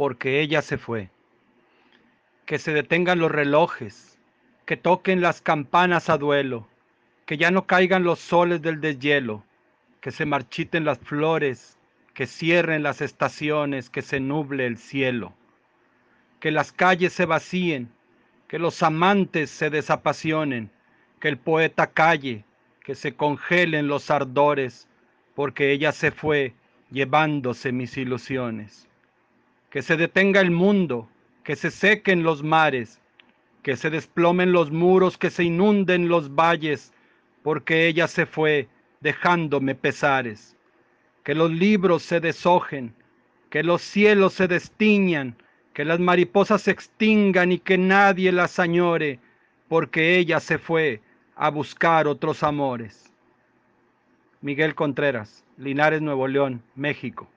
porque ella se fue. Que se detengan los relojes, que toquen las campanas a duelo, que ya no caigan los soles del deshielo, que se marchiten las flores, que cierren las estaciones, que se nuble el cielo, que las calles se vacíen, que los amantes se desapasionen, que el poeta calle, que se congelen los ardores, porque ella se fue llevándose mis ilusiones. Que se detenga el mundo, que se sequen los mares, que se desplomen los muros, que se inunden los valles, porque ella se fue dejándome pesares. Que los libros se deshojen, que los cielos se destiñan, que las mariposas se extingan y que nadie las añore, porque ella se fue a buscar otros amores. Miguel Contreras, Linares, Nuevo León, México.